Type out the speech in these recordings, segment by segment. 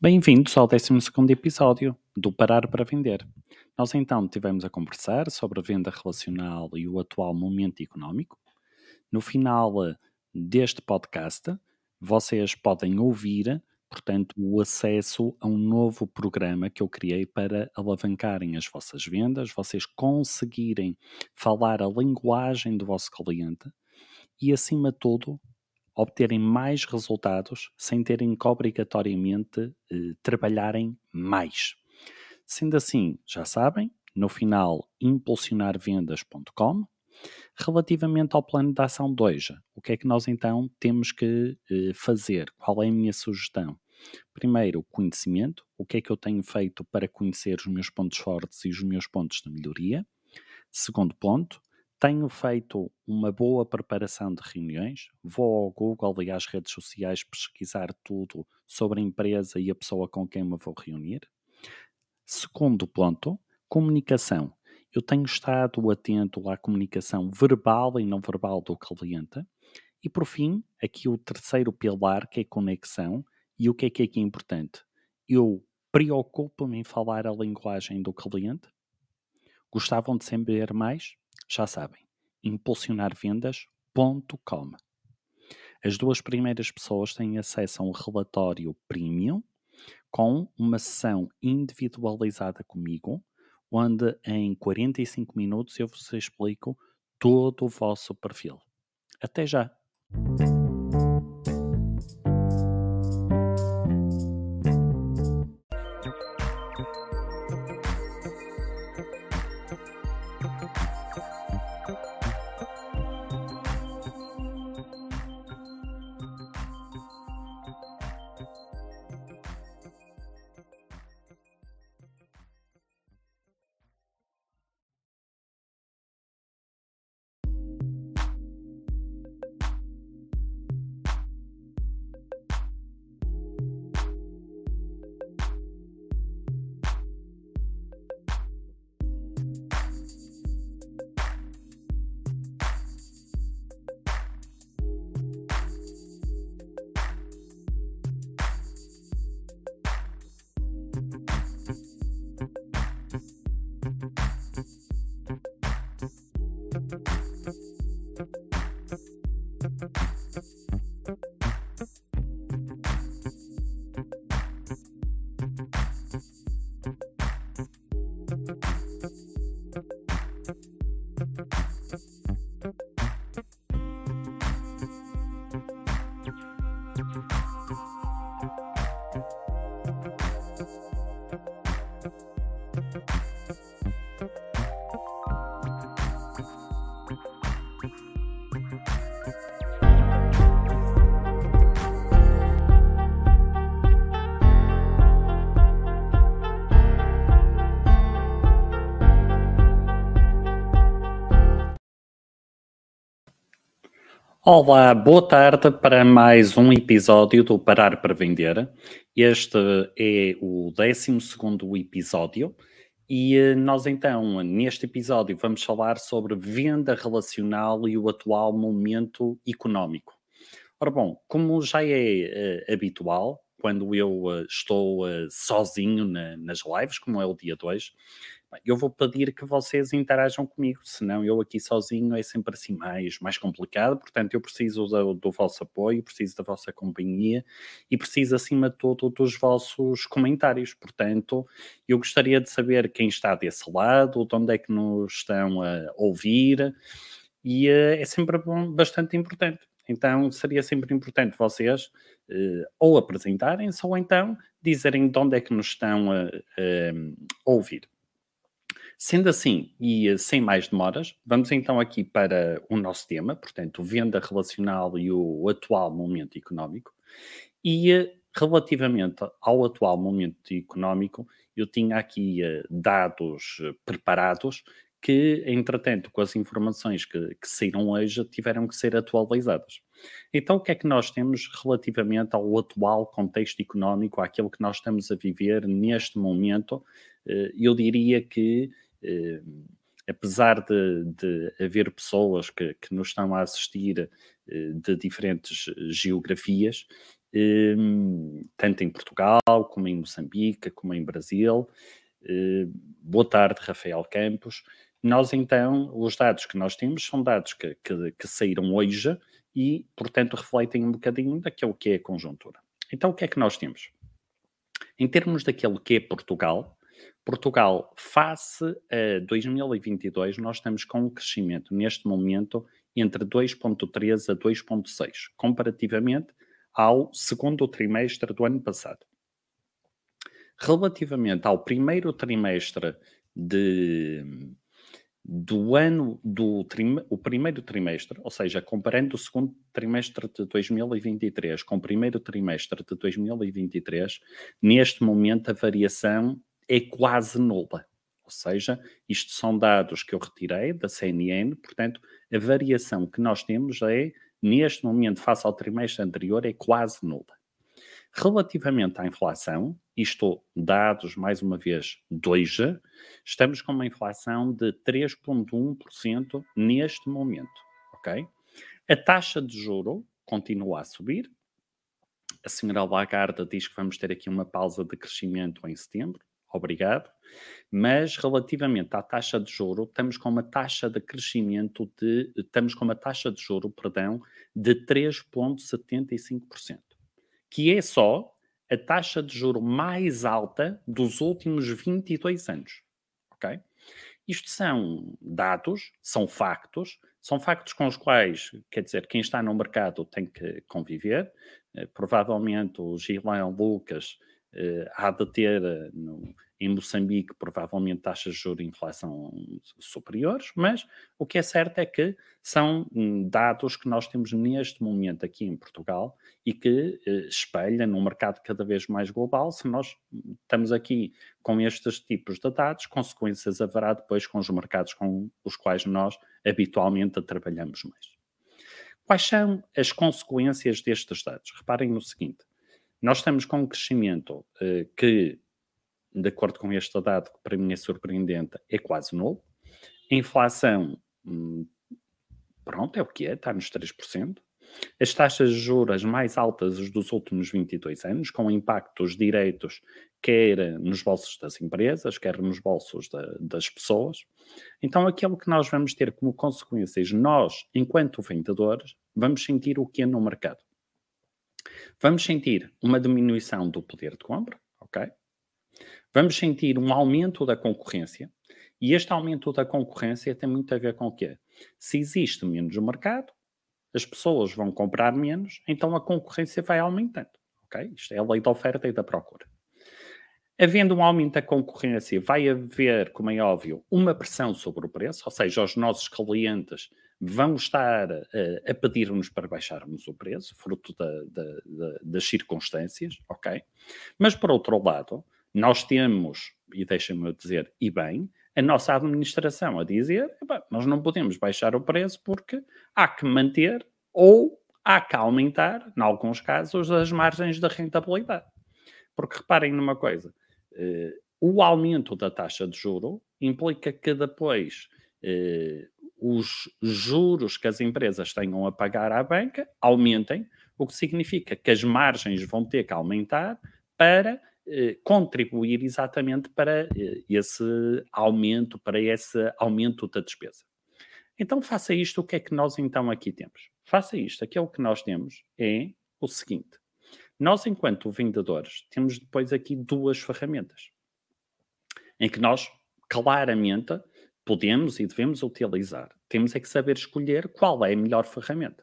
Bem-vindos ao 12 episódio do Parar para Vender. Nós então tivemos a conversar sobre a venda relacional e o atual momento económico. No final eh, deste podcast, vocês podem ouvir, portanto, o acesso a um novo programa que eu criei para alavancarem as vossas vendas, vocês conseguirem falar a linguagem do vosso cliente e, acima de tudo, obterem mais resultados sem terem que obrigatoriamente eh, trabalharem mais. Sendo assim, já sabem, no final impulsionarvendas.com. Relativamente ao plano de ação 2, o que é que nós então temos que eh, fazer? Qual é a minha sugestão? Primeiro, conhecimento. O que é que eu tenho feito para conhecer os meus pontos fortes e os meus pontos de melhoria? Segundo ponto, tenho feito uma boa preparação de reuniões, vou ao Google e às redes sociais pesquisar tudo sobre a empresa e a pessoa com quem me vou reunir. Segundo ponto, comunicação. Eu tenho estado atento à comunicação verbal e não verbal do cliente. E por fim, aqui o terceiro pilar, que é conexão. E o que é que é aqui importante? Eu preocupo-me em falar a linguagem do cliente. Gostavam de saber mais? Já sabem, impulsionarvendas.com. As duas primeiras pessoas têm acesso a um relatório premium com uma sessão individualizada comigo, onde em 45 minutos eu vos explico todo o vosso perfil. Até já! Olá, boa tarde para mais um episódio do Parar para Vender. Este é o 12 episódio e eh, nós então, neste episódio, vamos falar sobre venda relacional e o atual momento económico. Ora bom, como já é uh, habitual, quando eu uh, estou uh, sozinho na, nas lives, como é o dia 2, eu vou pedir que vocês interajam comigo, senão eu aqui sozinho é sempre assim mais, mais complicado, portanto eu preciso do, do vosso apoio, preciso da vossa companhia e preciso acima de tudo dos vossos comentários, portanto eu gostaria de saber quem está desse lado, de onde é que nos estão a ouvir e uh, é sempre bastante importante. Então seria sempre importante vocês uh, ou apresentarem-se ou então dizerem de onde é que nos estão a, a ouvir. Sendo assim, e eh, sem mais demoras, vamos então aqui para o nosso tema, portanto, venda relacional e o atual momento económico. E eh, relativamente ao atual momento económico, eu tinha aqui uh, dados preparados que, entretanto, com as informações que, que saíram hoje, tiveram que ser atualizadas. Então, o que é que nós temos relativamente ao atual contexto económico, àquilo que nós estamos a viver neste momento? Eu diria que eh, apesar de, de haver pessoas que, que nos estão a assistir eh, de diferentes geografias, ehm, tanto em Portugal, como em Moçambique, como em Brasil. Eh, boa tarde, Rafael Campos. Nós, então, os dados que nós temos são dados que, que, que saíram hoje e, portanto, refletem um bocadinho daquilo que é a conjuntura. Então, o que é que nós temos? Em termos daquilo que é Portugal, Portugal, face a 2022, nós estamos com um crescimento neste momento entre 2,3 a 2,6, comparativamente ao segundo trimestre do ano passado. Relativamente ao primeiro trimestre de, do ano do trim, o primeiro trimestre, ou seja, comparando o segundo trimestre de 2023 com o primeiro trimestre de 2023, neste momento a variação é quase nula. Ou seja, isto são dados que eu retirei da CNN, portanto, a variação que nós temos é, neste momento, face ao trimestre anterior, é quase nula. Relativamente à inflação, isto dados, mais uma vez, dois, estamos com uma inflação de 3,1% neste momento, ok? A taxa de juro continua a subir. A senhora Lagarde diz que vamos ter aqui uma pausa de crescimento em setembro obrigado. Mas relativamente à taxa de juro, estamos com uma taxa de crescimento de, estamos com uma taxa de juro, perdão, de 3.75%, que é só a taxa de juro mais alta dos últimos 22 anos, ok? Isto são dados, são factos, são factos com os quais, quer dizer, quem está no mercado tem que conviver. Eh, provavelmente o Gilan Lucas há de ter uh, no, em Moçambique provavelmente taxas de juros e inflação superiores, mas o que é certo é que são hum, dados que nós temos neste momento aqui em Portugal e que uh, espelha num mercado cada vez mais global. Se nós estamos aqui com estes tipos de dados, consequências haverá depois com os mercados com os quais nós habitualmente trabalhamos mais. Quais são as consequências destes dados? Reparem no seguinte: nós estamos com um crescimento uh, que, de acordo com este dado, que para mim é surpreendente, é quase nulo. A inflação, hum, pronto, é o que é, está nos 3%. As taxas de juros mais altas dos últimos 22 anos, com impactos diretos quer nos bolsos das empresas, quer nos bolsos da, das pessoas. Então, aquilo que nós vamos ter como consequências, nós, enquanto vendedores, vamos sentir o que é no mercado. Vamos sentir uma diminuição do poder de compra, ok? Vamos sentir um aumento da concorrência. E este aumento da concorrência tem muito a ver com o quê? Se existe menos mercado, as pessoas vão comprar menos, então a concorrência vai aumentando. Ok? Isto é a lei da oferta e da procura. Havendo um aumento da concorrência, vai haver, como é óbvio, uma pressão sobre o preço, ou seja, os nossos clientes vão estar uh, a pedir-nos para baixarmos o preço, fruto da, da, da, das circunstâncias, ok? Mas, por outro lado, nós temos, e deixem-me dizer, e bem, a nossa administração a dizer, nós não podemos baixar o preço porque há que manter ou há que aumentar, em alguns casos, as margens da rentabilidade. Porque reparem numa coisa, uh, o aumento da taxa de juro implica que depois uh, os juros que as empresas tenham a pagar à banca aumentem, o que significa que as margens vão ter que aumentar para eh, contribuir exatamente para eh, esse aumento, para esse aumento da despesa. Então faça isto, o que é que nós então aqui temos? Faça isto, aquilo que nós temos é o seguinte. Nós, enquanto vendedores, temos depois aqui duas ferramentas em que nós claramente podemos e devemos utilizar. Temos é que saber escolher qual é a melhor ferramenta.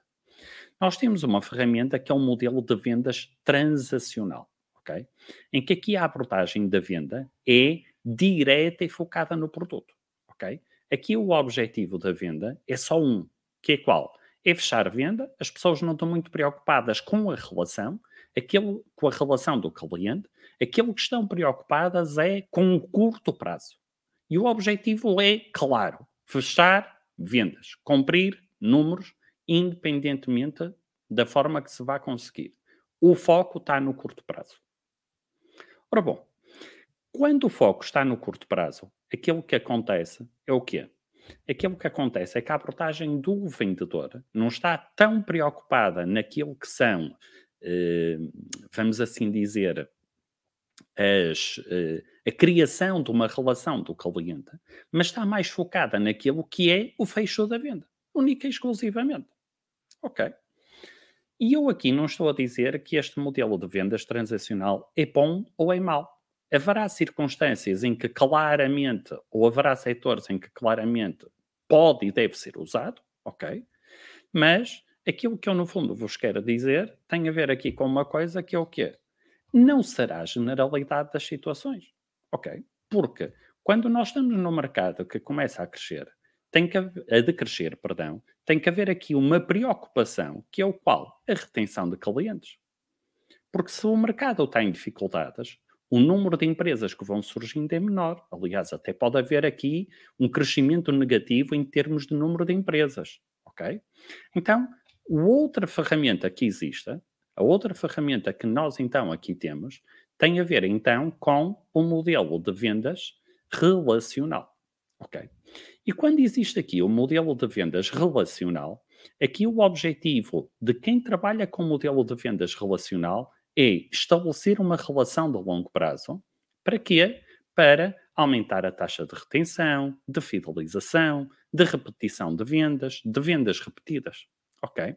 Nós temos uma ferramenta que é um modelo de vendas transacional, ok? Em que aqui a abordagem da venda é direta e focada no produto, ok? Aqui o objetivo da venda é só um, que é qual? É fechar venda, as pessoas não estão muito preocupadas com a relação, aquilo, com a relação do cliente, aquilo que estão preocupadas é com o curto prazo. E o objetivo é, claro, fechar vendas, cumprir números, independentemente da forma que se vai conseguir. O foco está no curto prazo. Ora bom, quando o foco está no curto prazo, aquilo que acontece é o quê? aquilo que acontece é que a abordagem do vendedor não está tão preocupada naquilo que são, eh, vamos assim dizer, as, eh, a criação de uma relação do cliente, mas está mais focada naquilo que é o fecho da venda, única e exclusivamente. Ok. E eu aqui não estou a dizer que este modelo de vendas transacional é bom ou é mau. Haverá circunstâncias em que claramente, ou haverá setores em que claramente pode e deve ser usado, ok? Mas aquilo que eu no fundo vos quero dizer tem a ver aqui com uma coisa que é o quê? Não será a generalidade das situações, ok? Porque quando nós estamos no mercado que começa a crescer, tem que a decrescer, perdão, tem que haver aqui uma preocupação, que é o qual? A retenção de clientes. Porque se o mercado está em dificuldades, o número de empresas que vão surgindo é menor. Aliás, até pode haver aqui um crescimento negativo em termos de número de empresas, ok? Então, outra ferramenta que existe, a outra ferramenta que nós então aqui temos, tem a ver então com o modelo de vendas relacional, ok? E quando existe aqui o modelo de vendas relacional, aqui o objetivo de quem trabalha com o modelo de vendas relacional é estabelecer uma relação de longo prazo. Para quê? Para aumentar a taxa de retenção, de fidelização, de repetição de vendas, de vendas repetidas. Ok?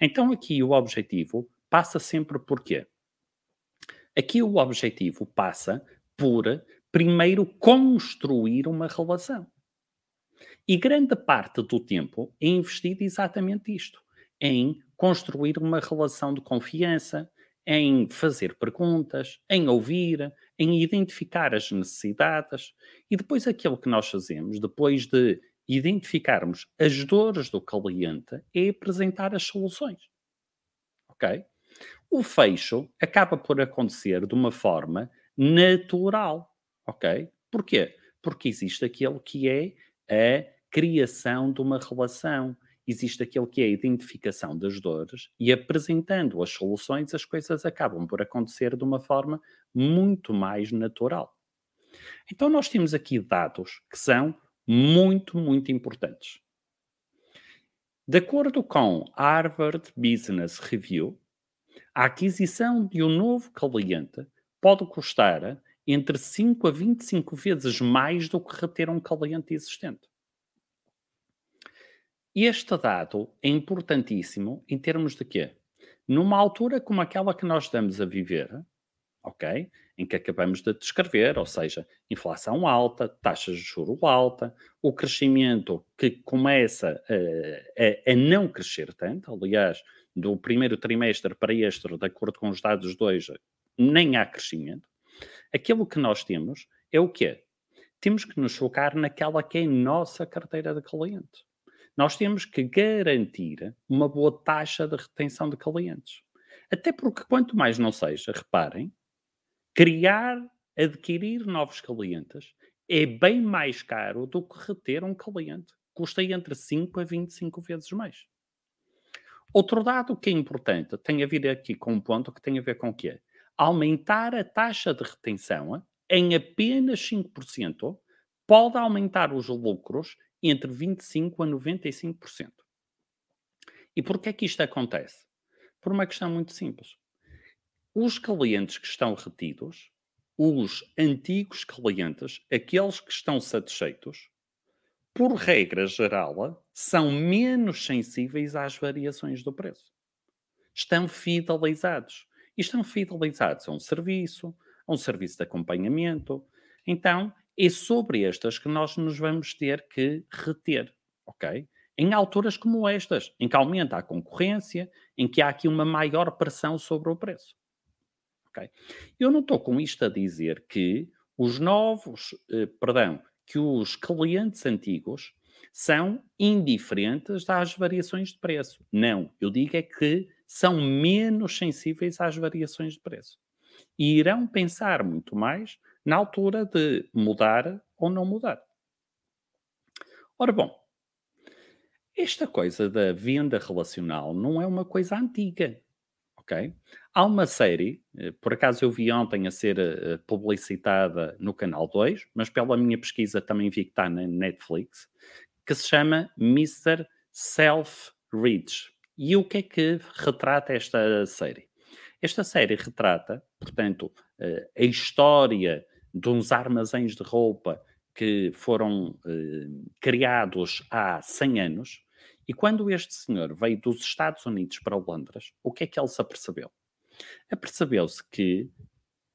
Então aqui o objetivo passa sempre por quê? Aqui o objetivo passa por primeiro construir uma relação. E grande parte do tempo é investido exatamente isto, em construir uma relação de confiança, em fazer perguntas, em ouvir, em identificar as necessidades e depois aquilo que nós fazemos, depois de identificarmos as dores do cliente, é apresentar as soluções. Ok? O fecho acaba por acontecer de uma forma natural. Ok? Porquê? Porque existe aquilo que é a criação de uma relação. Existe aquilo que é a identificação das dores e apresentando as soluções, as coisas acabam por acontecer de uma forma muito mais natural. Então, nós temos aqui dados que são muito, muito importantes. De acordo com Harvard Business Review, a aquisição de um novo cliente pode custar entre 5 a 25 vezes mais do que reter um cliente existente. Este dado é importantíssimo em termos de quê? Numa altura como aquela que nós estamos a viver, ok? Em que acabamos de descrever, ou seja, inflação alta, taxas de juro alta, o crescimento que começa a, a, a não crescer tanto, aliás, do primeiro trimestre para este, de acordo com os dados de hoje, nem há crescimento. Aquilo que nós temos é o quê? Temos que nos focar naquela que é nossa carteira de cliente nós temos que garantir uma boa taxa de retenção de clientes. Até porque, quanto mais não seja, reparem, criar, adquirir novos clientes é bem mais caro do que reter um cliente. Custa entre 5 a 25 vezes mais. Outro dado que é importante tem a ver aqui com um ponto que tem a ver com o quê? Aumentar a taxa de retenção em apenas 5% pode aumentar os lucros entre 25% a 95%. E por que é que isto acontece? Por uma questão muito simples. Os clientes que estão retidos, os antigos clientes, aqueles que estão satisfeitos, por regra geral, são menos sensíveis às variações do preço. Estão fidelizados. E estão fidelizados a um serviço, a um serviço de acompanhamento. Então, é sobre estas que nós nos vamos ter que reter, ok? Em alturas como estas, em que aumenta a concorrência, em que há aqui uma maior pressão sobre o preço. ok? Eu não estou com isto a dizer que os novos, eh, perdão, que os clientes antigos são indiferentes às variações de preço. Não, eu digo é que são menos sensíveis às variações de preço. E irão pensar muito mais na altura de mudar ou não mudar. Ora bom, esta coisa da venda relacional não é uma coisa antiga, ok? Há uma série, eh, por acaso eu vi ontem a ser eh, publicitada no Canal 2, mas pela minha pesquisa também vi que está na Netflix, que se chama Mr. Self-Rich. E o que é que retrata esta série? Esta série retrata, portanto, eh, a história de uns armazéns de roupa que foram criados há 100 anos. E quando este senhor veio dos Estados Unidos para Londres, o que é que ele se apercebeu? Apercebeu-se que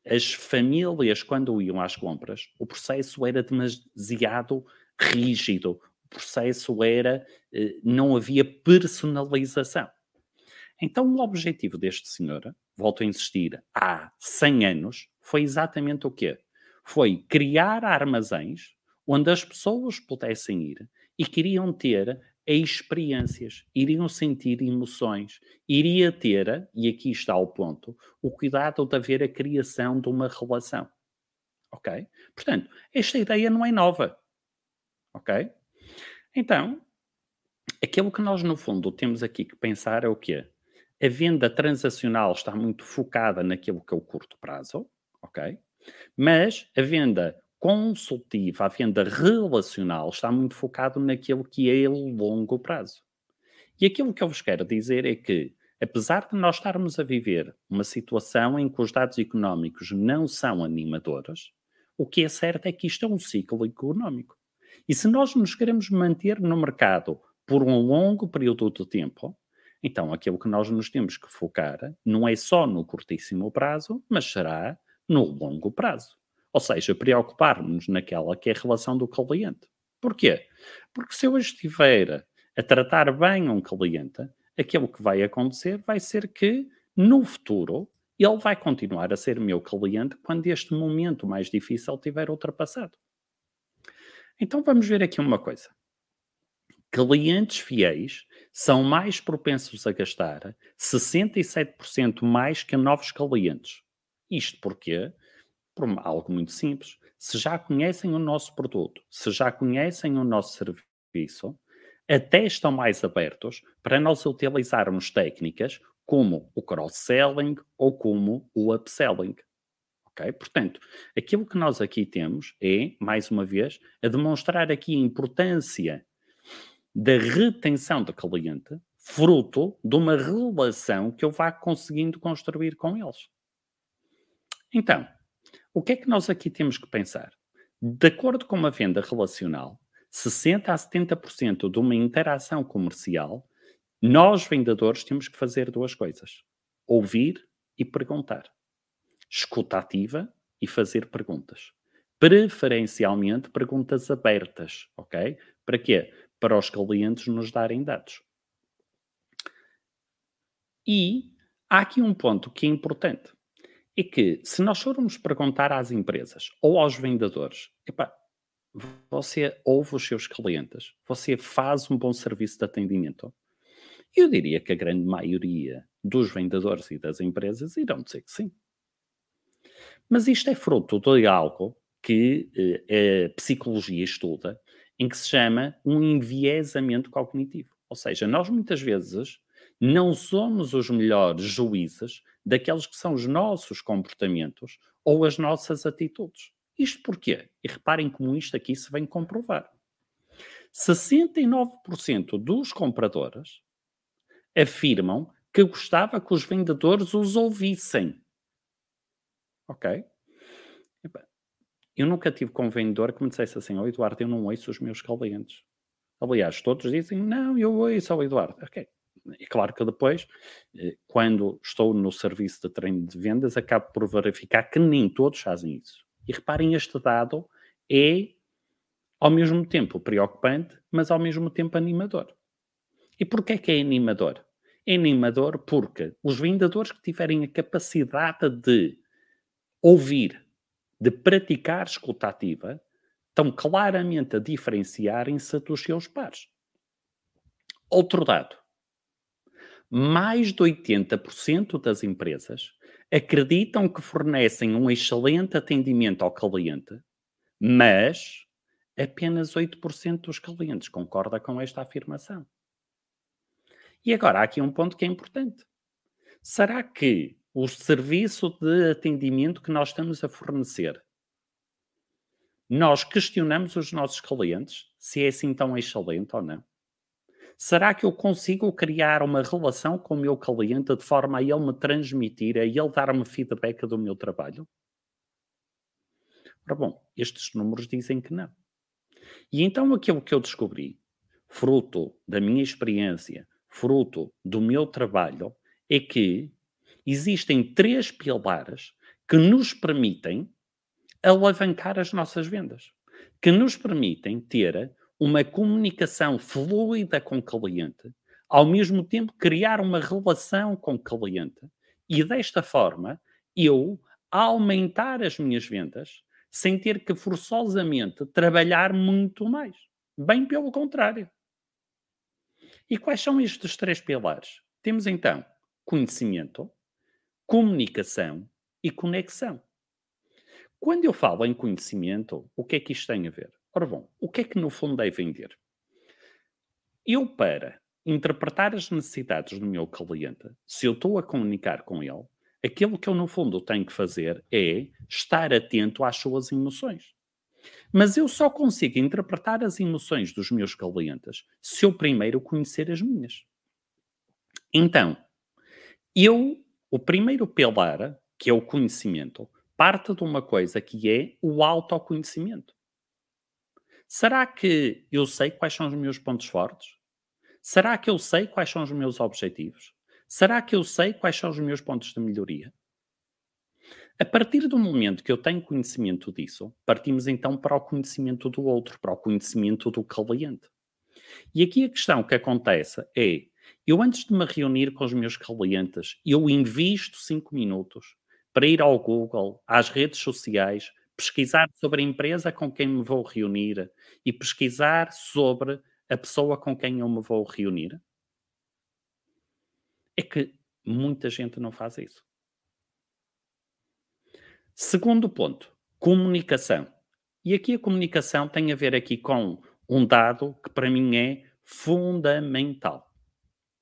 as famílias, quando iam às compras, o processo era demasiado rígido, o processo era, eh, não havia personalização. Então, o objetivo deste senhor, volto a insistir, há 100 anos, foi exatamente o quê? Foi criar armazéns onde as pessoas pudessem ir e queriam ter experiências, iriam sentir emoções, iria ter, e aqui está o ponto, o cuidado de haver a criação de uma relação. Ok? Portanto, esta ideia não é nova. Ok? Então, aquilo que nós, no fundo, temos aqui que pensar é o quê? A venda transacional está muito focada naquilo que é o curto prazo, ok? Mas a venda consultiva, a venda relacional, está muito focado naquilo que é longo prazo. E aquilo que eu vos quero dizer é que, apesar de nós estarmos a viver uma situação em que os dados económicos não são animadores, o que é certo é que isto é um ciclo económico. E se nós nos queremos manter no mercado por um longo período de tempo, então aquilo que nós nos temos que focar não é só no curtíssimo prazo, mas será no longo prazo. Ou seja, preocupar-nos naquela que é a relação do cliente. Porquê? Porque se eu estiver a tratar bem um cliente, aquilo que vai acontecer vai ser que, no futuro, ele vai continuar a ser meu cliente quando este momento mais difícil tiver ultrapassado. Então vamos ver aqui uma coisa. Clientes fiéis são mais propensos a gastar 67% mais que novos clientes. Isto porquê? Por algo muito simples. Se já conhecem o nosso produto, se já conhecem o nosso serviço, até estão mais abertos para nós utilizarmos técnicas como o cross-selling ou como o upselling. Ok? Portanto, aquilo que nós aqui temos é, mais uma vez, a demonstrar aqui a importância da retenção do cliente, fruto de uma relação que eu vá conseguindo construir com eles. Então, o que é que nós aqui temos que pensar? De acordo com uma venda relacional, 60 a 70% de uma interação comercial, nós vendedores temos que fazer duas coisas: ouvir e perguntar. Escuta ativa e fazer perguntas. Preferencialmente perguntas abertas, ok? Para quê? Para os clientes nos darem dados. E há aqui um ponto que é importante é que se nós formos perguntar às empresas ou aos vendedores, você ouve os seus clientes, você faz um bom serviço de atendimento, eu diria que a grande maioria dos vendedores e das empresas irão dizer que sim. Mas isto é fruto de algo que eh, a psicologia estuda, em que se chama um enviesamento cognitivo. Ou seja, nós muitas vezes não somos os melhores juízes daqueles que são os nossos comportamentos ou as nossas atitudes. Isto porquê? E reparem como isto aqui se vem comprovar. 69% dos compradores afirmam que gostava que os vendedores os ouvissem. Ok? Eu nunca tive com um vendedor que me dissesse assim: oh, Eduardo, eu não ouço os meus clientes. Aliás, todos dizem: Não, eu ouço ao Eduardo. Ok. É claro que depois, eh, quando estou no serviço de treino de vendas, acabo por verificar que nem todos fazem isso. E reparem, este dado é ao mesmo tempo preocupante, mas ao mesmo tempo animador. E porquê é que é animador? É animador porque os vendedores que tiverem a capacidade de ouvir, de praticar escuta ativa, estão claramente a diferenciarem-se dos seus pares. Outro dado mais de 80% das empresas acreditam que fornecem um excelente atendimento ao cliente, mas apenas 8% dos clientes concorda com esta afirmação. E agora há aqui um ponto que é importante. Será que o serviço de atendimento que nós estamos a fornecer nós questionamos os nossos clientes se é assim tão excelente ou não? Será que eu consigo criar uma relação com o meu cliente de forma a ele me transmitir, a ele dar-me feedback do meu trabalho? Ora bom, estes números dizem que não. E então aquilo que eu descobri, fruto da minha experiência, fruto do meu trabalho, é que existem três pilares que nos permitem alavancar as nossas vendas, que nos permitem ter uma comunicação fluida com o cliente, ao mesmo tempo criar uma relação com o cliente e desta forma eu aumentar as minhas vendas sem ter que forçosamente trabalhar muito mais. Bem pelo contrário. E quais são estes três pilares? Temos então conhecimento, comunicação e conexão. Quando eu falo em conhecimento, o que é que isto tem a ver? Ora bom, o que é que no fundo é vender? Eu, para interpretar as necessidades do meu cliente, se eu estou a comunicar com ele, aquilo que eu no fundo tenho que fazer é estar atento às suas emoções. Mas eu só consigo interpretar as emoções dos meus clientes se eu primeiro conhecer as minhas. Então, eu, o primeiro pilar, que é o conhecimento, parte de uma coisa que é o autoconhecimento. Será que eu sei quais são os meus pontos fortes? Será que eu sei quais são os meus objetivos? Será que eu sei quais são os meus pontos de melhoria? A partir do momento que eu tenho conhecimento disso, partimos então para o conhecimento do outro, para o conhecimento do cliente. E aqui a questão que acontece é: eu antes de me reunir com os meus clientes, eu invisto 5 minutos para ir ao Google, às redes sociais, pesquisar sobre a empresa com quem me vou reunir e pesquisar sobre a pessoa com quem eu me vou reunir? É que muita gente não faz isso. Segundo ponto, comunicação. E aqui a comunicação tem a ver aqui com um dado que para mim é fundamental.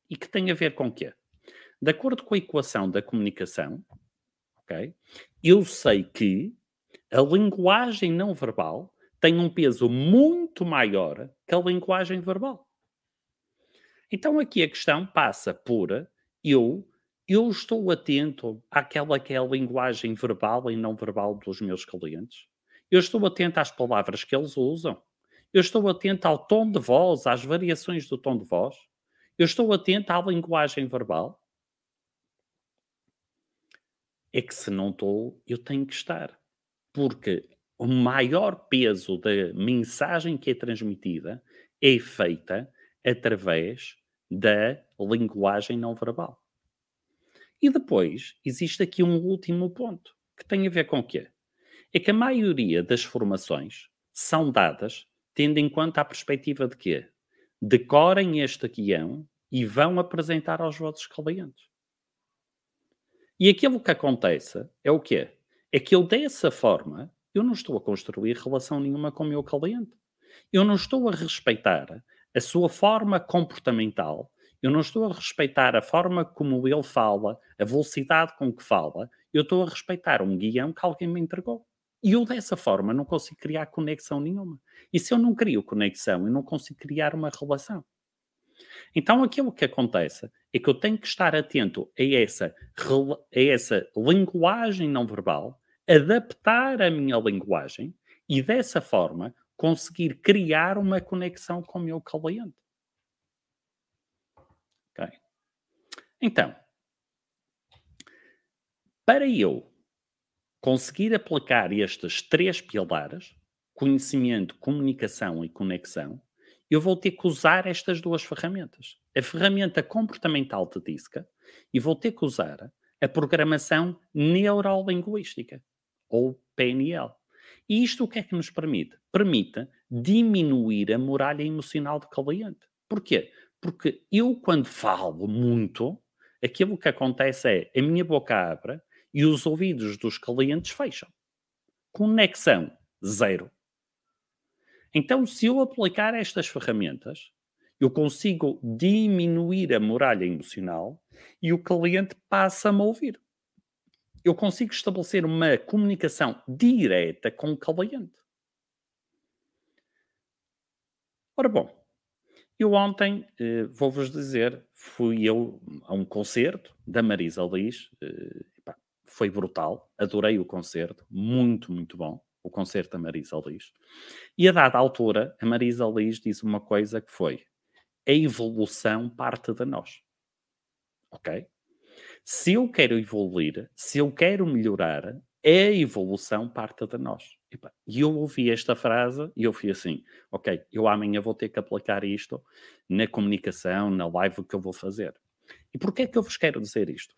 E que tem a ver com o quê? De acordo com a equação da comunicação, ok? Eu sei que a linguagem não verbal tem um peso muito maior que a linguagem verbal. Então aqui a questão passa por eu eu estou atento àquela que é a linguagem verbal e não verbal dos meus clientes. Eu estou atento às palavras que eles usam. Eu estou atento ao tom de voz, às variações do tom de voz. Eu estou atento à linguagem verbal. É que se não estou, eu tenho que estar porque o maior peso da mensagem que é transmitida é feita através da linguagem não verbal. E depois existe aqui um último ponto que tem a ver com o quê? É que a maioria das formações são dadas tendo em conta a perspectiva de quê? Decorem este guião e vão apresentar aos vossos clientes. E aquilo que acontece é o quê? É que eu dessa forma, eu não estou a construir relação nenhuma com o meu cliente. Eu não estou a respeitar a sua forma comportamental, eu não estou a respeitar a forma como ele fala, a velocidade com que fala, eu estou a respeitar um guião que alguém me entregou. E eu dessa forma não consigo criar conexão nenhuma. E se eu não crio conexão, eu não consigo criar uma relação. Então aquilo que acontece é que eu tenho que estar atento a essa, a essa linguagem não verbal adaptar a minha linguagem e dessa forma conseguir criar uma conexão com o meu cliente. Então, para eu conseguir aplicar estes três pilares, conhecimento, comunicação e conexão, eu vou ter que usar estas duas ferramentas. A ferramenta comportamental de DISCA e vou ter que usar a programação neurolinguística ou PNL. E isto o que é que nos permite? Permite diminuir a muralha emocional do cliente. Porquê? Porque eu, quando falo muito, aquilo que acontece é a minha boca abre e os ouvidos dos clientes fecham. Conexão zero. Então, se eu aplicar estas ferramentas, eu consigo diminuir a muralha emocional e o cliente passa-me a ouvir eu consigo estabelecer uma comunicação direta com o cliente. Ora bom, eu ontem, eh, vou-vos dizer, fui eu a um concerto da Marisa Liz, eh, foi brutal, adorei o concerto, muito, muito bom, o concerto da Marisa Liz. E a dada altura, a Marisa Liz disse uma coisa que foi, a evolução parte de nós. Ok? Se eu quero evoluir, se eu quero melhorar, a evolução parte de nós. E eu ouvi esta frase e eu fui assim: ok, eu amanhã vou ter que aplicar isto na comunicação, na live que eu vou fazer. E porquê é que eu vos quero dizer isto?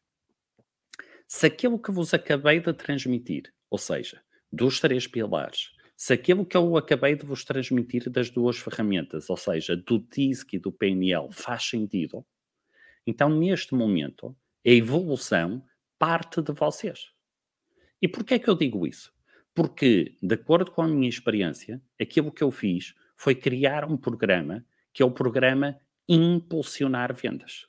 Se aquilo que vos acabei de transmitir, ou seja, dos três pilares, se aquilo que eu acabei de vos transmitir das duas ferramentas, ou seja, do TISC e do PNL, faz sentido, então neste momento a evolução parte de vocês. E porquê é que eu digo isso? Porque, de acordo com a minha experiência, aquilo que eu fiz foi criar um programa que é o programa Impulsionar Vendas.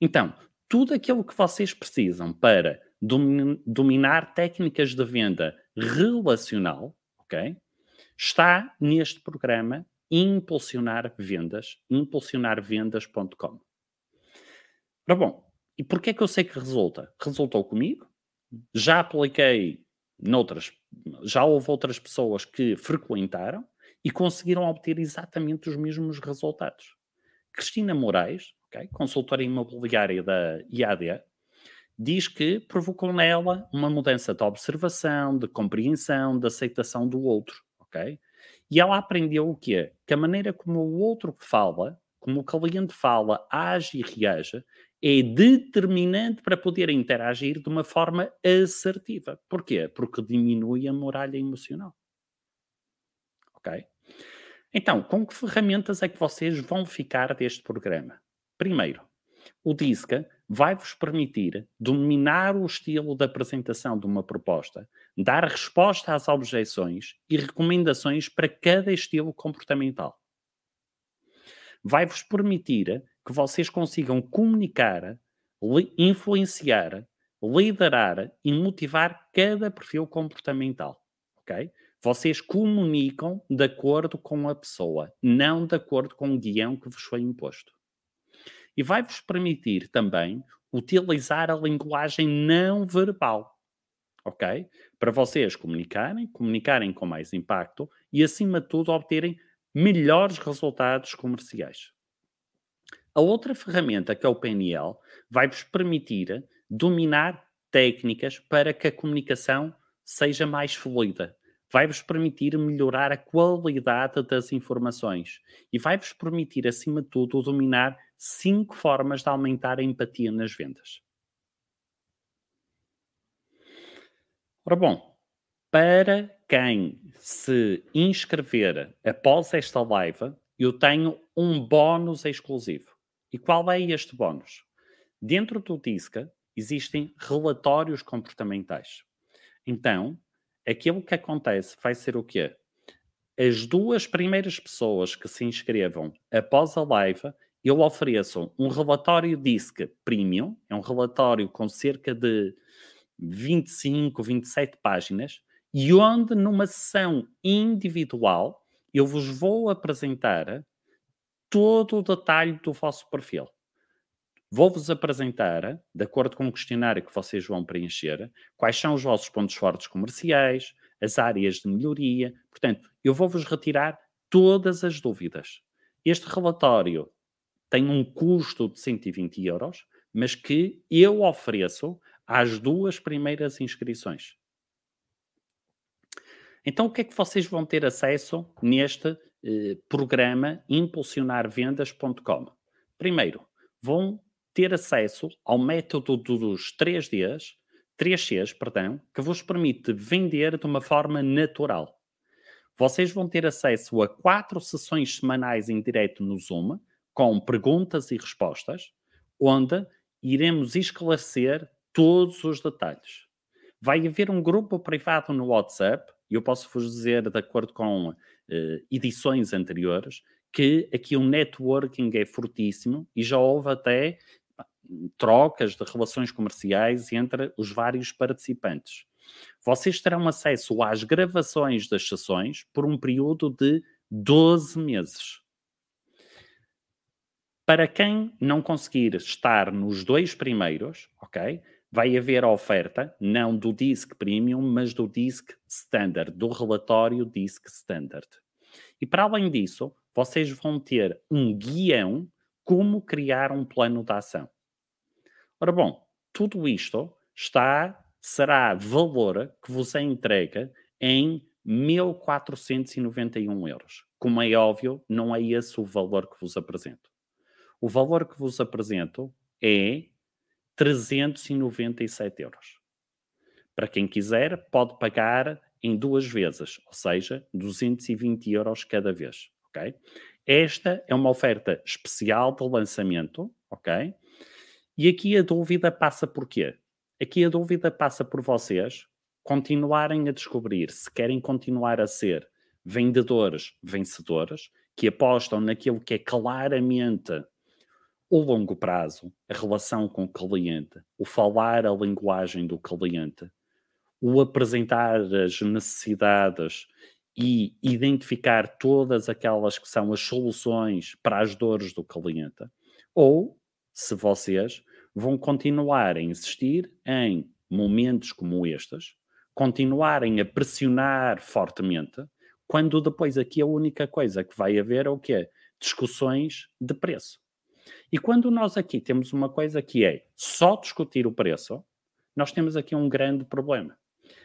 Então, tudo aquilo que vocês precisam para dominar técnicas de venda relacional, ok? Está neste programa Impulsionar Vendas, impulsionarvendas.com. Ora bom, e porquê é que eu sei que resulta? Resultou comigo, já apliquei noutras, já houve outras pessoas que frequentaram e conseguiram obter exatamente os mesmos resultados. Cristina Moraes, okay, consultora imobiliária da IAD, diz que provocou nela uma mudança de observação, de compreensão, de aceitação do outro, ok? E ela aprendeu o quê? Que a maneira como o outro fala, como o cliente fala, age e reage, é determinante para poder interagir de uma forma assertiva. Porquê? Porque diminui a muralha emocional. Ok? Então, com que ferramentas é que vocês vão ficar deste programa? Primeiro, o DISCA vai-vos permitir dominar o estilo de apresentação de uma proposta, dar resposta às objeções e recomendações para cada estilo comportamental. Vai-vos permitir que vocês consigam comunicar, influenciar, liderar e motivar cada perfil comportamental, ok? Vocês comunicam de acordo com a pessoa, não de acordo com o guião que vos foi imposto. E vai-vos permitir também utilizar a linguagem não verbal, ok? Para vocês comunicarem, comunicarem com mais impacto e, acima de tudo, obterem melhores resultados comerciais. A outra ferramenta, que é o PNL, vai-vos permitir dominar técnicas para que a comunicação seja mais fluida. Vai-vos permitir melhorar a qualidade das informações e vai-vos permitir, acima de tudo, dominar cinco formas de aumentar a empatia nas vendas. Ora bom, para quem se inscrever após esta live, eu tenho um bónus exclusivo. E qual é este bónus? Dentro do DISCA existem relatórios comportamentais. Então, aquilo que acontece vai ser o quê? As duas primeiras pessoas que se inscrevam após a live, eu ofereço um relatório DISC Premium, é um relatório com cerca de 25, 27 páginas, e onde numa sessão individual eu vos vou apresentar todo o detalhe do vosso perfil. Vou-vos apresentar, de acordo com o questionário que vocês vão preencher, quais são os vossos pontos fortes comerciais, as áreas de melhoria. Portanto, eu vou-vos retirar todas as dúvidas. Este relatório tem um custo de 120 euros, mas que eu ofereço às duas primeiras inscrições. Então, o que é que vocês vão ter acesso neste eh, programa impulsionarvendas.com. Primeiro, vão ter acesso ao método dos 3Ds, 3Cs, perdão, que vos permite vender de uma forma natural. Vocês vão ter acesso a quatro sessões semanais em direto no Zoom, com perguntas e respostas, onde iremos esclarecer todos os detalhes. Vai haver um grupo privado no WhatsApp, e eu posso vos dizer, de acordo com edições anteriores, que aqui o networking é fortíssimo e já houve até trocas de relações comerciais entre os vários participantes. Vocês terão acesso às gravações das sessões por um período de 12 meses. Para quem não conseguir estar nos dois primeiros, ok? Vai haver oferta, não do DISC Premium, mas do DISC Standard, do relatório DISC Standard. E para além disso, vocês vão ter um guião como criar um plano de ação. Ora bom, tudo isto está, será valor que vos é entregue em 1.491 euros. Como é óbvio, não é esse o valor que vos apresento. O valor que vos apresento é 397 euros. Para quem quiser, pode pagar em duas vezes, ou seja, 220 euros cada vez, ok? Esta é uma oferta especial de lançamento, ok? E aqui a dúvida passa por quê? Aqui a dúvida passa por vocês continuarem a descobrir se querem continuar a ser vendedores vencedores, que apostam naquilo que é claramente o longo prazo, a relação com o cliente, o falar a linguagem do cliente, o apresentar as necessidades e identificar todas aquelas que são as soluções para as dores do cliente, ou se vocês vão continuar a insistir em momentos como estes, continuarem a pressionar fortemente, quando depois aqui a única coisa que vai haver é o quê? Discussões de preço. E quando nós aqui temos uma coisa que é só discutir o preço, nós temos aqui um grande problema.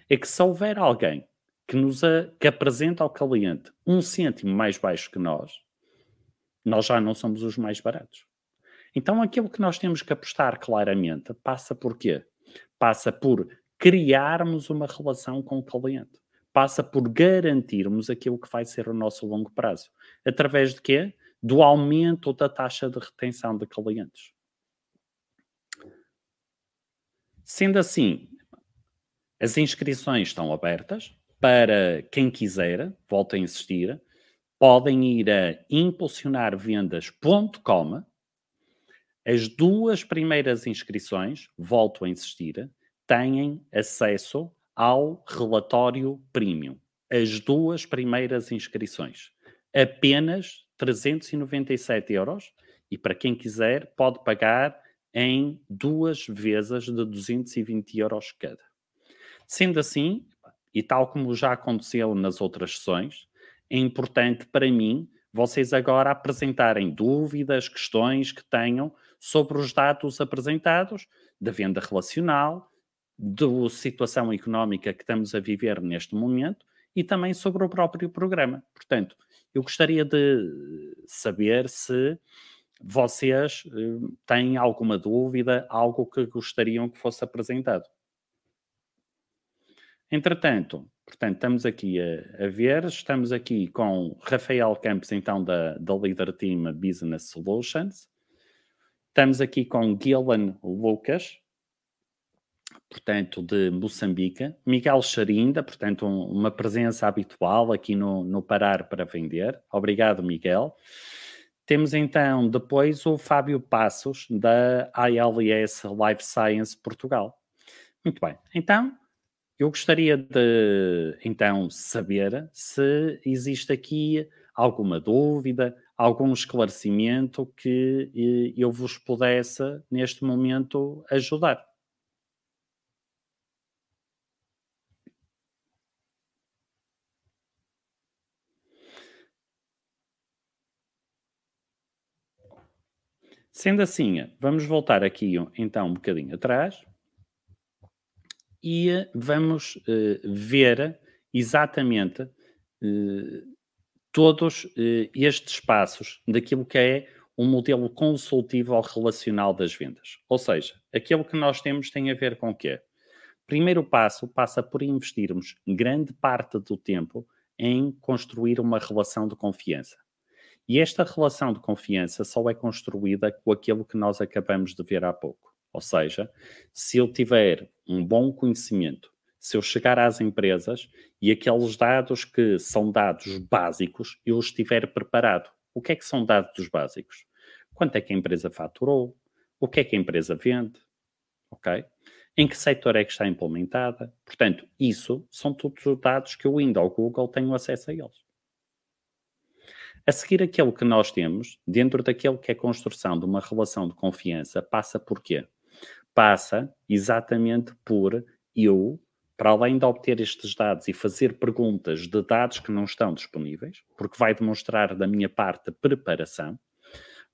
É que se houver alguém que nos a, que apresenta ao cliente um cêntimo mais baixo que nós, nós já não somos os mais baratos. Então aquilo que nós temos que apostar claramente passa por quê? Passa por criarmos uma relação com o cliente. Passa por garantirmos aquilo que vai ser o nosso longo prazo. Através de quê? Do aumento da taxa de retenção de clientes. Sendo assim, as inscrições estão abertas para quem quiser, volto a insistir, podem ir a impulsionarvendas.com. As duas primeiras inscrições, volto a insistir, têm acesso ao relatório premium. As duas primeiras inscrições. Apenas 397 euros e para quem quiser pode pagar em duas vezes de 220 euros cada. Sendo assim, e tal como já aconteceu nas outras sessões, é importante para mim vocês agora apresentarem dúvidas, questões que tenham sobre os dados apresentados da venda relacional, da situação económica que estamos a viver neste momento e também sobre o próprio programa. Portanto, eu gostaria de saber se vocês eh, têm alguma dúvida, algo que gostariam que fosse apresentado. Entretanto, portanto, estamos aqui a, a, ver, estamos aqui com Rafael Campos, então, da, da Leader Team Business Solutions. Estamos aqui com Gillan Lucas, portanto, de Moçambique. Miguel Charinda, portanto, um, uma presença habitual aqui no, no Parar para Vender. Obrigado, Miguel. Temos então depois o Fábio Passos, da ILS Life Science Portugal. Muito bem. Então, eu gostaria de então saber se existe aqui alguma dúvida, algum esclarecimento que eh, eu vos pudesse, neste momento, ajudar. Sendo assim, vamos voltar aqui então um bocadinho atrás e vamos uh, ver exatamente uh, todos uh, estes passos daquilo que é um modelo consultivo ou relacional das vendas. Ou seja, aquilo que nós temos tem a ver com o quê? Primeiro passo passa por investirmos grande parte do tempo em construir uma relação de confiança. E esta relação de confiança só é construída com aquilo que nós acabamos de ver há pouco. Ou seja, se eu tiver um bom conhecimento, se eu chegar às empresas e aqueles dados que são dados básicos, eu estiver preparado. O que é que são dados básicos? Quanto é que a empresa faturou? O que é que a empresa vende? Ok? Em que setor é que está implementada? Portanto, isso são todos os dados que eu indo ao Google tenho acesso a eles. A seguir, aquilo que nós temos, dentro daquilo que é construção de uma relação de confiança, passa por quê? Passa exatamente por eu, para além de obter estes dados e fazer perguntas de dados que não estão disponíveis, porque vai demonstrar da minha parte preparação,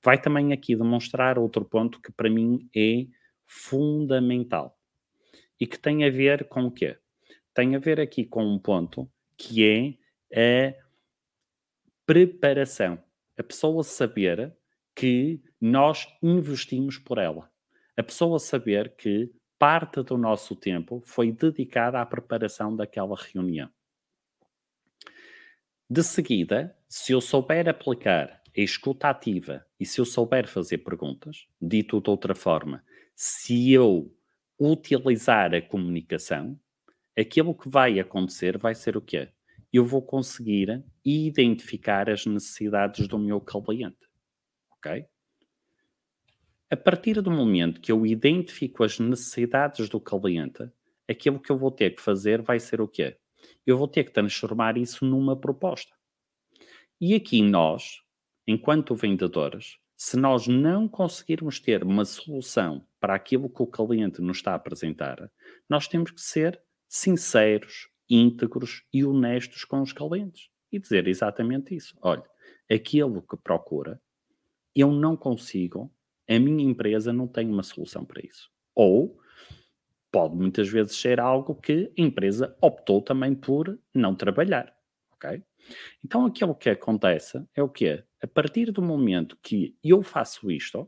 vai também aqui demonstrar outro ponto que para mim é fundamental e que tem a ver com o quê? Tem a ver aqui com um ponto que é a preparação. A pessoa saber que nós investimos por ela. A pessoa saber que parte do nosso tempo foi dedicada à preparação daquela reunião. De seguida, se eu souber aplicar a escuta ativa e se eu souber fazer perguntas, dito de outra forma, se eu utilizar a comunicação, aquilo que vai acontecer vai ser o quê? Eu vou conseguir identificar as necessidades do meu cliente. Ok? A partir do momento que eu identifico as necessidades do cliente, aquilo que eu vou ter que fazer vai ser o quê? Eu vou ter que transformar isso numa proposta. E aqui nós, enquanto vendedores, se nós não conseguirmos ter uma solução para aquilo que o cliente nos está a apresentar, nós temos que ser sinceros, íntegros e honestos com os clientes e dizer exatamente isso. Olha, aquilo que procura, eu não consigo, a minha empresa não tem uma solução para isso. Ou pode muitas vezes ser algo que a empresa optou também por não trabalhar, ok? Então aquilo que acontece é o quê? A partir do momento que eu faço isto,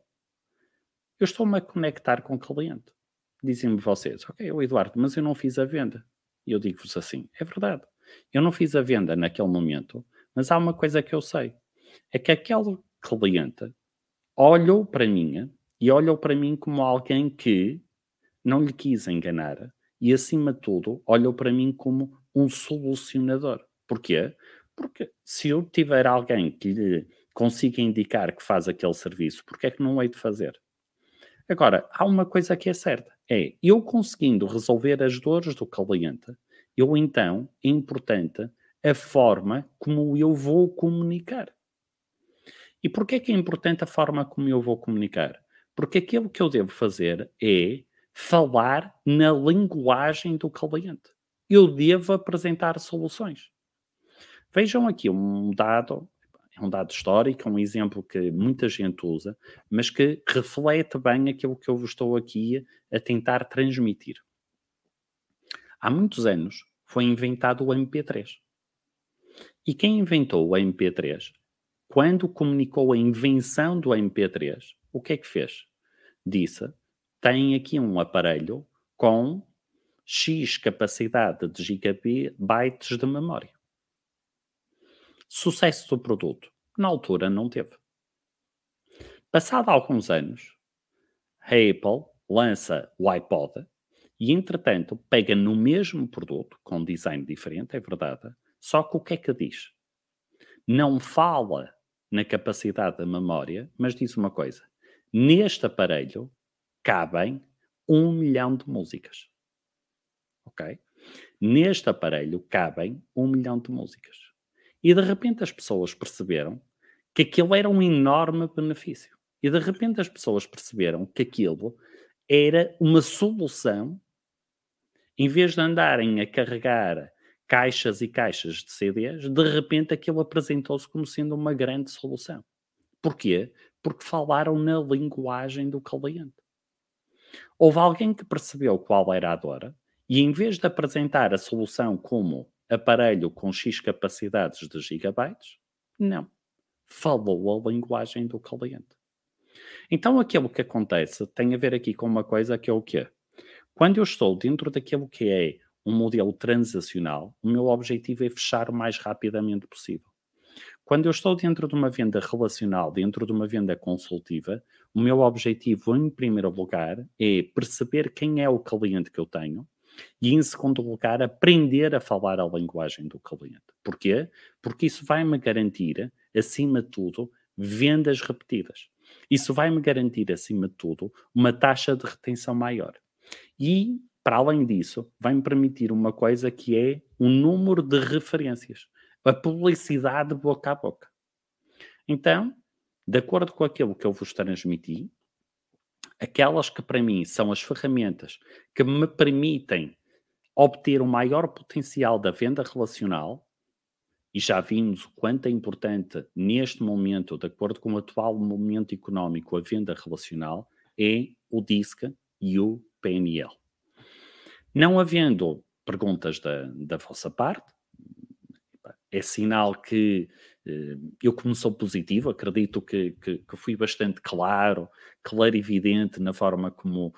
eu estou-me a conectar com o cliente. Dizem-me vocês, ok, o Eduardo, mas eu não fiz a venda. E eu digo-vos assim, é verdade. Eu não fiz a venda naquele momento, mas há uma coisa que eu sei. É que aquele cliente olhou para mim e olhou para mim como alguém que não lhe quis enganar e, acima de tudo, olhou para mim como um solucionador. Porquê? Porque se eu tiver alguém que lhe consiga indicar que faz aquele serviço, porque é que não hei de fazer? Agora, há uma coisa que é certa: é eu conseguindo resolver as dores do cliente, eu então é importante a forma como eu vou comunicar. E porquê que é importante a forma como eu vou comunicar? Porque aquilo que eu devo fazer é falar na linguagem do cliente. Eu devo apresentar soluções. Vejam aqui um dado, é um dado histórico, um exemplo que muita gente usa, mas que reflete bem aquilo que eu vos estou aqui a tentar transmitir. Há muitos anos foi inventado o MP3. E quem inventou o MP3, quando comunicou a invenção do MP3, o que é que fez? Disse: tem aqui um aparelho com X capacidade de gigabytes de memória. Sucesso do produto. Na altura não teve. Passado alguns anos, a Apple lança o iPod e, entretanto, pega no mesmo produto, com design diferente, é verdade, só que o que é que diz? Não fala na capacidade da memória, mas diz uma coisa: neste aparelho cabem um milhão de músicas. Ok? Neste aparelho cabem um milhão de músicas. E de repente as pessoas perceberam que aquilo era um enorme benefício. E de repente as pessoas perceberam que aquilo era uma solução, em vez de andarem a carregar caixas e caixas de CDs, de repente aquilo apresentou-se como sendo uma grande solução. Porquê? Porque falaram na linguagem do cliente. Houve alguém que percebeu qual era a dor e, em vez de apresentar a solução como aparelho com X capacidades de gigabytes? Não. Falou a linguagem do cliente. Então aquilo que acontece tem a ver aqui com uma coisa que é o quê? Quando eu estou dentro daquilo que é um modelo transacional, o meu objetivo é fechar o mais rapidamente possível. Quando eu estou dentro de uma venda relacional, dentro de uma venda consultiva, o meu objetivo, em primeiro lugar, é perceber quem é o cliente que eu tenho, e, em segundo lugar, aprender a falar a linguagem do cliente. Porquê? Porque isso vai-me garantir, acima de tudo, vendas repetidas. Isso vai-me garantir, acima de tudo, uma taxa de retenção maior. E, para além disso, vai-me permitir uma coisa que é o número de referências. A publicidade boca a boca. Então, de acordo com aquilo que eu vos transmiti, aquelas que para mim são as ferramentas que me permitem obter o maior potencial da venda relacional, e já vimos o quanto é importante neste momento, de acordo com o atual momento económico, a venda relacional, é o DISC e o PNL. Não havendo perguntas da, da vossa parte, é sinal que eh, eu como sou positivo, acredito que, que, que, fui bastante claro, e evidente na forma como uh,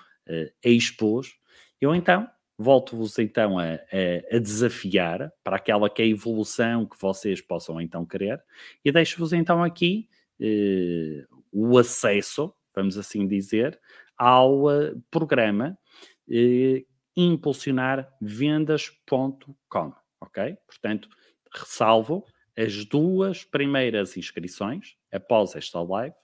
a expus. Eu então volto-vos então a, a, a, desafiar para aquela que é a evolução que vocês possam então querer e deixo-vos então aqui uh, o acesso, vamos assim dizer, ao uh, programa impulsionarvendas.com, ok? Portanto, ressalvo, as duas primeiras inscrições, após esta live,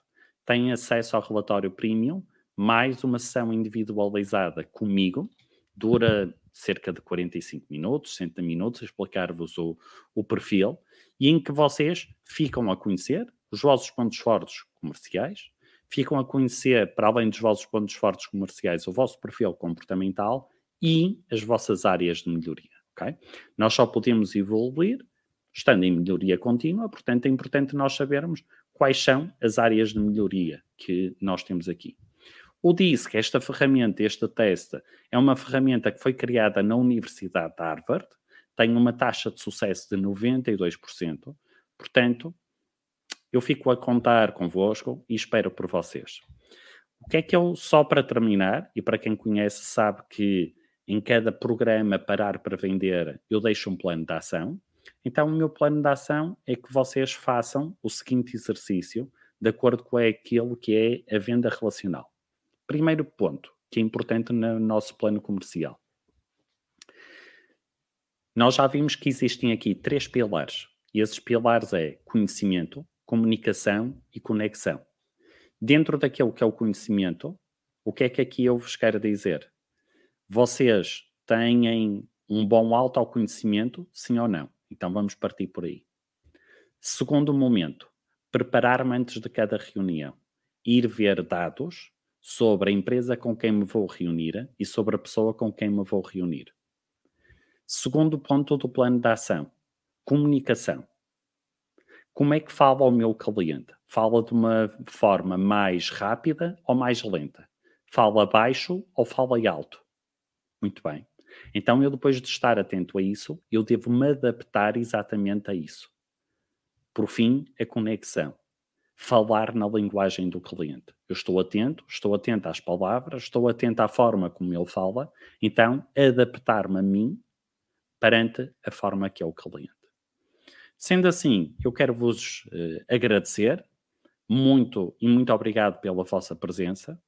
têm acesso ao relatório premium, mais uma sessão individualizada comigo, dura cerca de 45 minutos, 60 minutos, explicar-vos o, o perfil, e em que vocês ficam a conhecer os vossos pontos fortes comerciais, ficam a conhecer, para além dos vossos pontos fortes comerciais, o vosso perfil comportamental e as vossas áreas de melhoria. Okay? Nós só podemos evoluir estando em melhoria contínua, portanto é importante nós sabermos quais são as áreas de melhoria que nós temos aqui. O DISC, esta ferramenta, este teste, é uma ferramenta que foi criada na Universidade de Harvard, tem uma taxa de sucesso de 92%, portanto, eu fico a contar convosco e espero por vocês. O que é que eu, só para terminar, e para quem conhece sabe que em cada programa Parar para Vender eu deixo um plano de ação, então, o meu plano de ação é que vocês façam o seguinte exercício de acordo com aquilo que é a venda relacional. Primeiro ponto, que é importante no nosso plano comercial. Nós já vimos que existem aqui três pilares. E esses pilares é conhecimento, comunicação e conexão. Dentro daquilo que é o conhecimento, o que é que aqui eu vos quero dizer? Vocês têm um bom autoconhecimento, sim ou não? Então vamos partir por aí. Segundo momento, preparar-me antes de cada reunião. Ir ver dados sobre a empresa com quem me vou reunir e sobre a pessoa com quem me vou reunir. Segundo ponto do plano de ação, comunicação. Como é que fala ao meu cliente? Fala de uma forma mais rápida ou mais lenta? Fala baixo ou fala alto? Muito bem. Então, eu depois de estar atento a isso, eu devo me adaptar exatamente a isso. Por fim, a conexão. Falar na linguagem do cliente. Eu estou atento, estou atento às palavras, estou atento à forma como ele fala, então adaptar-me a mim perante a forma que é o cliente. Sendo assim, eu quero vos uh, agradecer muito e muito obrigado pela vossa presença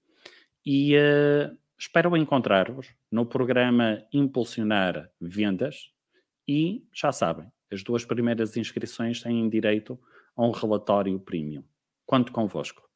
e uh, Espero encontrar-vos no programa Impulsionar Vendas e já sabem, as duas primeiras inscrições têm direito a um relatório premium. Conto convosco.